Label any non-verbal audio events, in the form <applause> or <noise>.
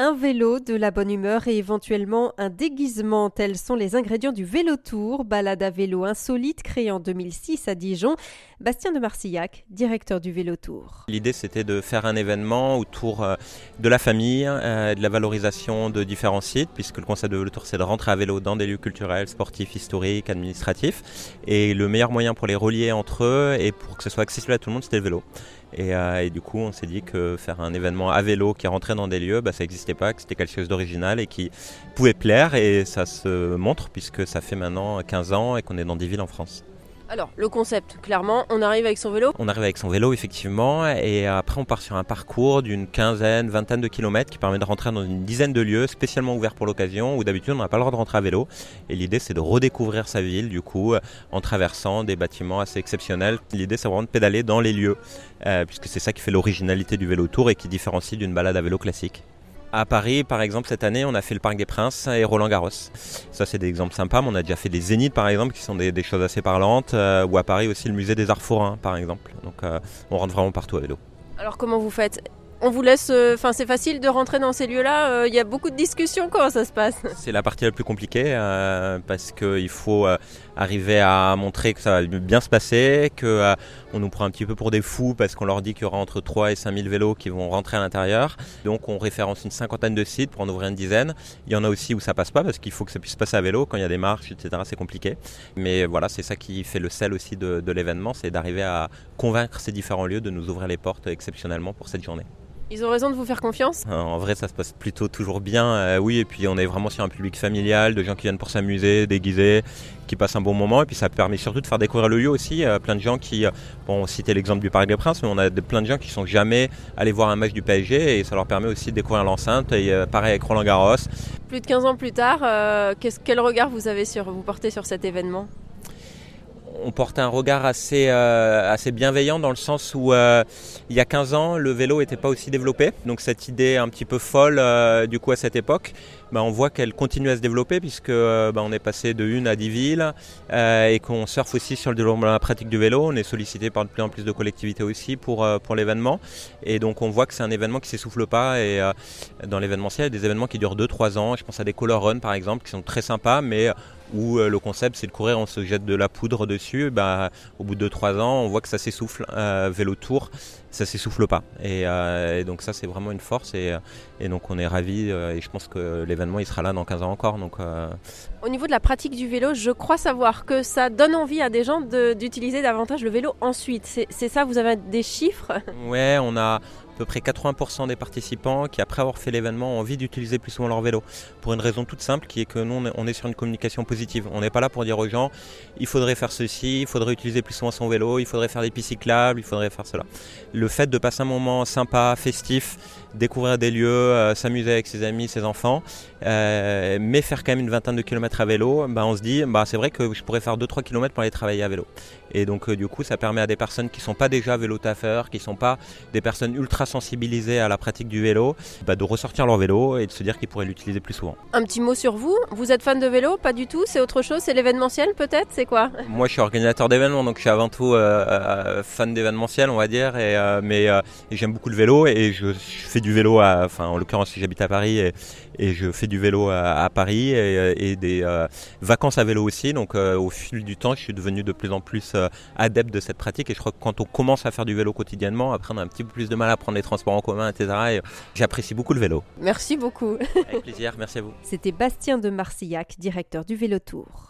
Un vélo, de la bonne humeur et éventuellement un déguisement, tels sont les ingrédients du Vélo Tour, balade à vélo insolite créée en 2006 à Dijon. Bastien de Marcillac, directeur du Vélo Tour. L'idée c'était de faire un événement autour euh, de la famille, euh, de la valorisation de différents sites, puisque le concept de Vélo Tour c'est de rentrer à vélo dans des lieux culturels, sportifs, historiques, administratifs. Et le meilleur moyen pour les relier entre eux et pour que ce soit accessible à tout le monde, c'était le vélo. Et, euh, et, du coup, on s'est dit que faire un événement à vélo qui rentrait dans des lieux, bah, ça n'existait pas, que c'était quelque chose d'original et qui pouvait plaire. Et ça se montre puisque ça fait maintenant 15 ans et qu'on est dans 10 villes en France. Alors, le concept, clairement, on arrive avec son vélo On arrive avec son vélo, effectivement, et après on part sur un parcours d'une quinzaine, vingtaine de kilomètres qui permet de rentrer dans une dizaine de lieux spécialement ouverts pour l'occasion, où d'habitude on n'a pas le droit de rentrer à vélo. Et l'idée c'est de redécouvrir sa ville, du coup, en traversant des bâtiments assez exceptionnels. L'idée c'est vraiment de pédaler dans les lieux, euh, puisque c'est ça qui fait l'originalité du vélo tour et qui différencie d'une balade à vélo classique. À Paris, par exemple, cette année, on a fait le Parc des Princes et Roland Garros. Ça, c'est des exemples sympas, mais on a déjà fait des Zéniths, par exemple, qui sont des, choses assez parlantes. Euh, ou à Paris aussi, le musée des Arts Forains, par exemple. Donc, euh, on rentre vraiment partout à vélo. Alors, comment vous faites? On vous laisse, euh, enfin c'est facile de rentrer dans ces lieux-là. Il y a beaucoup de discussions. Comment ça se passe? C'est la partie la plus compliquée parce qu'il faut arriver à montrer que ça va bien se passer, que on nous prend un petit peu pour des fous parce qu'on leur dit qu'il y aura entre 3 et 5 000 vélos qui vont rentrer à l'intérieur. Donc on référence une cinquantaine de sites pour en ouvrir une dizaine. Il y en a aussi où ça passe pas parce qu'il faut que ça puisse passer à vélo. Quand il y a des marches, etc., c'est compliqué. Mais voilà, c'est ça qui fait le sel aussi de l'événement, c'est d'arriver à convaincre ces différents lieux de nous ouvrir les portes exceptionnellement pour cette journée. Ils ont raison de vous faire confiance? En vrai, ça se passe plutôt toujours bien, euh, oui. Et puis, on est vraiment sur un public familial, de gens qui viennent pour s'amuser, déguisés, qui passent un bon moment. Et puis, ça permet surtout de faire découvrir le lieu aussi. Euh, plein de gens qui, euh, bon, on citait l'exemple du Parc des Princes, mais on a plein de gens qui sont jamais allés voir un match du PSG et ça leur permet aussi de découvrir l'enceinte. Et pareil avec Roland Garros. Plus de 15 ans plus tard, quel regard vous avez sur, vous portez sur cet événement? On porte un regard assez, euh, assez bienveillant dans le sens où euh, il y a 15 ans, le vélo n'était pas aussi développé. Donc cette idée un petit peu folle euh, du coup à cette époque, bah, on voit qu'elle continue à se développer puisque bah, on est passé de une à 10 villes et qu'on surfe aussi sur le développement la pratique du vélo. On est sollicité par de plus en plus de collectivités aussi pour, l'événement. Et donc on voit que c'est un événement qui s'essouffle pas. Et dans l'événementiel, il y a des événements qui durent 2-3 ans. Je pense à des color run par exemple qui sont très sympas où le concept c'est de courir, on se jette de la poudre dessus. Bah, au bout de 3 ans, on voit que ça s'essouffle. vélo tour, ça s'essouffle pas. Et, donc ça c'est vraiment une force. Et, donc on est ravis. et je pense que l'événement il sera là dans 15 ans encore. Donc, euh. Au niveau de la pratique du vélo, je crois savoir que ça donne envie à des gens d'utiliser davantage le vélo ensuite. C'est ça, vous avez des chiffres? <laughs> Ouais, on a à peu près 80% des participants qui, après avoir fait l'événement, ont envie d'utiliser plus souvent leur vélo. Pour une raison toute simple qui est que nous, on est sur une communication positive. On n'est pas là pour dire aux gens, il faudrait faire ceci, il faudrait utiliser plus souvent son vélo, il faudrait faire des pistes cyclables, il faudrait faire cela. Le fait de passer un moment sympa, festif, découvrir des lieux, euh, s'amuser avec ses amis, ses enfants, euh, mais faire quand même une vingtaine de kilomètres à vélo, bah, on se dit, bah, c'est vrai que je pourrais faire 2-3 kilomètres pour aller travailler à vélo. Et donc, euh, du coup, ça permet à des personnes qui ne sont pas déjà vélo taffeurs, qui ne sont pas des personnes ultra sensibilisées à la pratique du vélo, bah, de ressortir leur vélo et de se dire qu'ils pourraient l'utiliser plus souvent. Un petit mot sur vous. Vous êtes fan de vélo? Pas du tout? C'est autre chose? C'est l'événementiel peut-être? C'est quoi? Moi, je suis organisateur d'événements, donc je suis avant tout fan d'événementiel, on va dire, et, mais j'aime beaucoup le vélo et je, je fais du vélo, à, enfin en l'occurrence j'habite à Paris et, je fais du vélo à, Paris et, des euh, vacances à vélo aussi. Donc euh, au fil du temps, je suis devenu de plus en plus euh, adepte de cette pratique et je crois que quand on commence à faire du vélo quotidiennement, après on a un petit peu plus de mal à prendre les transports en commun, etc. Et j'apprécie beaucoup le vélo. Merci beaucoup. Avec plaisir, merci à vous. C'était Bastien de Marcillac, directeur du Vélo Tour.